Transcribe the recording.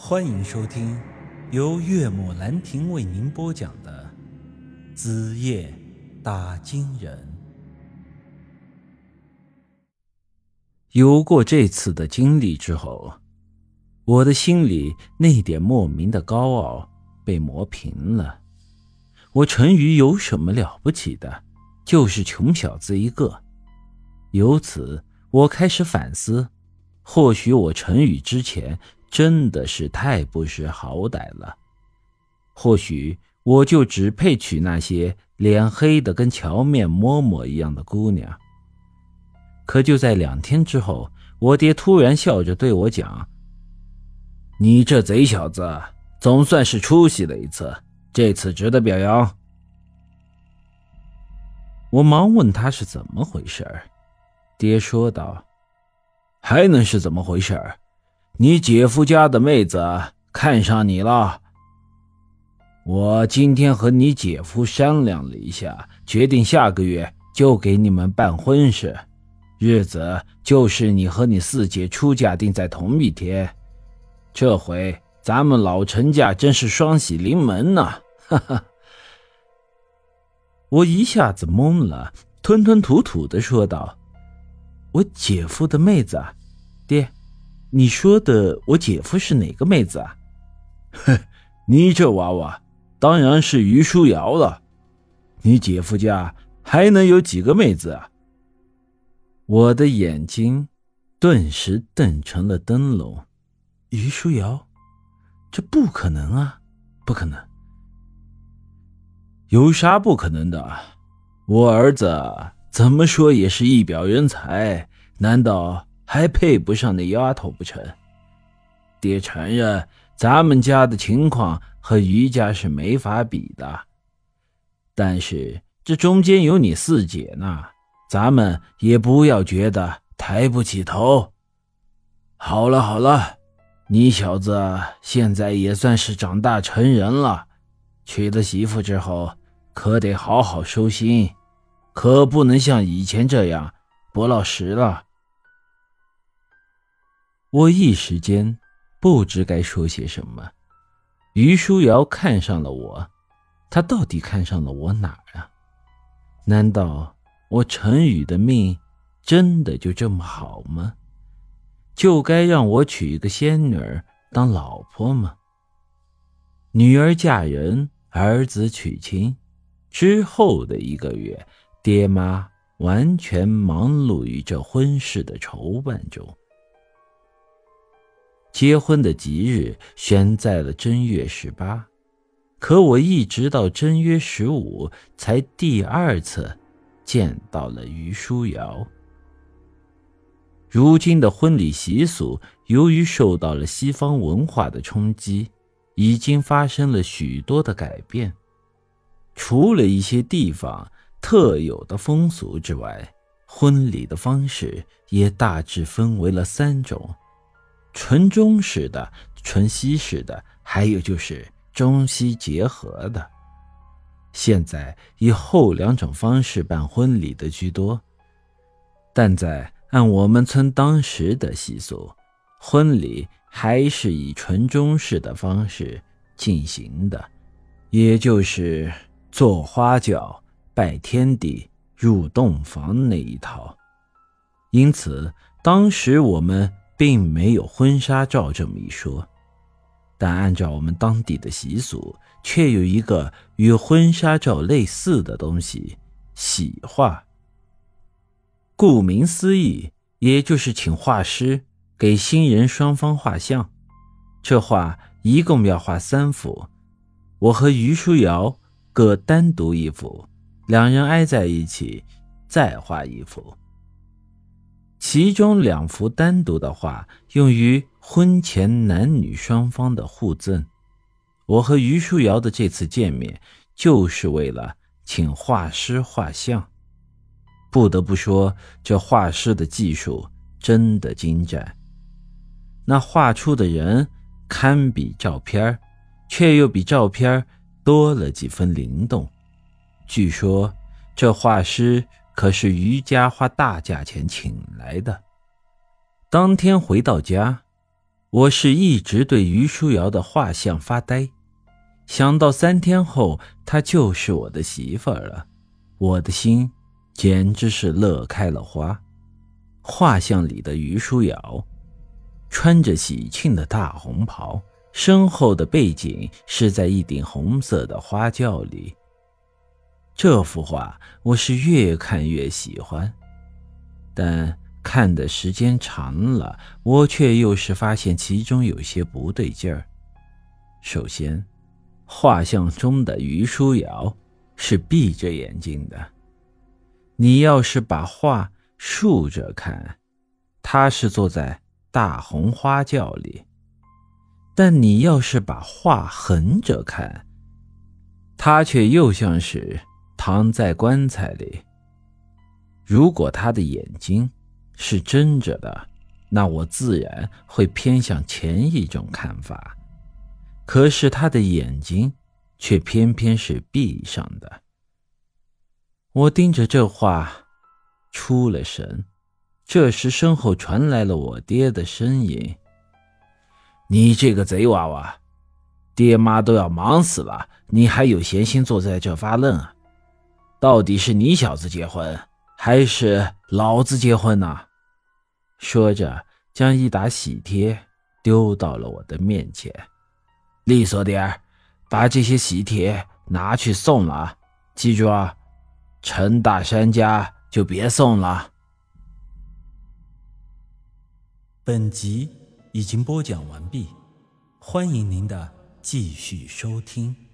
欢迎收听由岳母兰亭为您播讲的《子夜打金人》。有过这次的经历之后，我的心里那点莫名的高傲被磨平了。我陈宇有什么了不起的？就是穷小子一个。由此，我开始反思：或许我陈宇之前。真的是太不识好歹了。或许我就只配娶那些脸黑的跟荞面馍馍一样的姑娘。可就在两天之后，我爹突然笑着对我讲：“你这贼小子，总算是出息了一次，这次值得表扬。”我忙问他是怎么回事儿爹说道：“还能是怎么回事儿你姐夫家的妹子看上你了。我今天和你姐夫商量了一下，决定下个月就给你们办婚事，日子就是你和你四姐出嫁定在同一天。这回咱们老陈家真是双喜临门呐！哈哈！我一下子懵了，吞吞吐吐的说道：“我姐夫的妹子，爹。”你说的我姐夫是哪个妹子啊？哼，你这娃娃当然是于书瑶了。你姐夫家还能有几个妹子啊？我的眼睛顿时瞪成了灯笼。于书瑶，这不可能啊！不可能，有啥不可能的？我儿子怎么说也是一表人才，难道？还配不上那丫头不成？爹承认，咱们家的情况和余家是没法比的。但是这中间有你四姐呢，咱们也不要觉得抬不起头。好了好了，你小子现在也算是长大成人了，娶了媳妇之后，可得好好收心，可不能像以前这样不老实了。我一时间不知该说些什么。于书瑶看上了我，她到底看上了我哪儿啊？难道我陈宇的命真的就这么好吗？就该让我娶一个仙女儿当老婆吗？女儿嫁人，儿子娶亲，之后的一个月，爹妈完全忙碌于这婚事的筹办中。结婚的吉日选在了正月十八，可我一直到正月十五才第二次见到了于书瑶。如今的婚礼习俗，由于受到了西方文化的冲击，已经发生了许多的改变。除了一些地方特有的风俗之外，婚礼的方式也大致分为了三种。纯中式的、纯西式的，还有就是中西结合的。现在以后两种方式办婚礼的居多，但在按我们村当时的习俗，婚礼还是以纯中式的方式进行的，也就是坐花轿、拜天地、入洞房那一套。因此，当时我们。并没有婚纱照这么一说，但按照我们当地的习俗，却有一个与婚纱照类似的东西——喜画。顾名思义，也就是请画师给新人双方画像。这画一共要画三幅，我和于书瑶各单独一幅，两人挨在一起再画一幅。其中两幅单独的画用于婚前男女双方的互赠。我和于书瑶的这次见面，就是为了请画师画像。不得不说，这画师的技术真的精湛。那画出的人堪比照片却又比照片多了几分灵动。据说这画师。可是于家花大价钱请来的。当天回到家，我是一直对于书瑶的画像发呆，想到三天后她就是我的媳妇儿了，我的心简直是乐开了花。画像里的于书瑶，穿着喜庆的大红袍，身后的背景是在一顶红色的花轿里。这幅画我是越看越喜欢，但看的时间长了，我却又是发现其中有些不对劲儿。首先，画像中的于书瑶是闭着眼睛的，你要是把画竖着看，她是坐在大红花轿里；但你要是把画横着看，她却又像是……躺在棺材里。如果他的眼睛是睁着的，那我自然会偏向前一种看法。可是他的眼睛却偏偏是闭上的。我盯着这画，出了神。这时身后传来了我爹的声音：“你这个贼娃娃，爹妈都要忙死了，你还有闲心坐在这发愣啊？”到底是你小子结婚，还是老子结婚呢？说着，将一沓喜帖丢到了我的面前。利索点儿，把这些喜帖拿去送了。记住啊，陈大山家就别送了。本集已经播讲完毕，欢迎您的继续收听。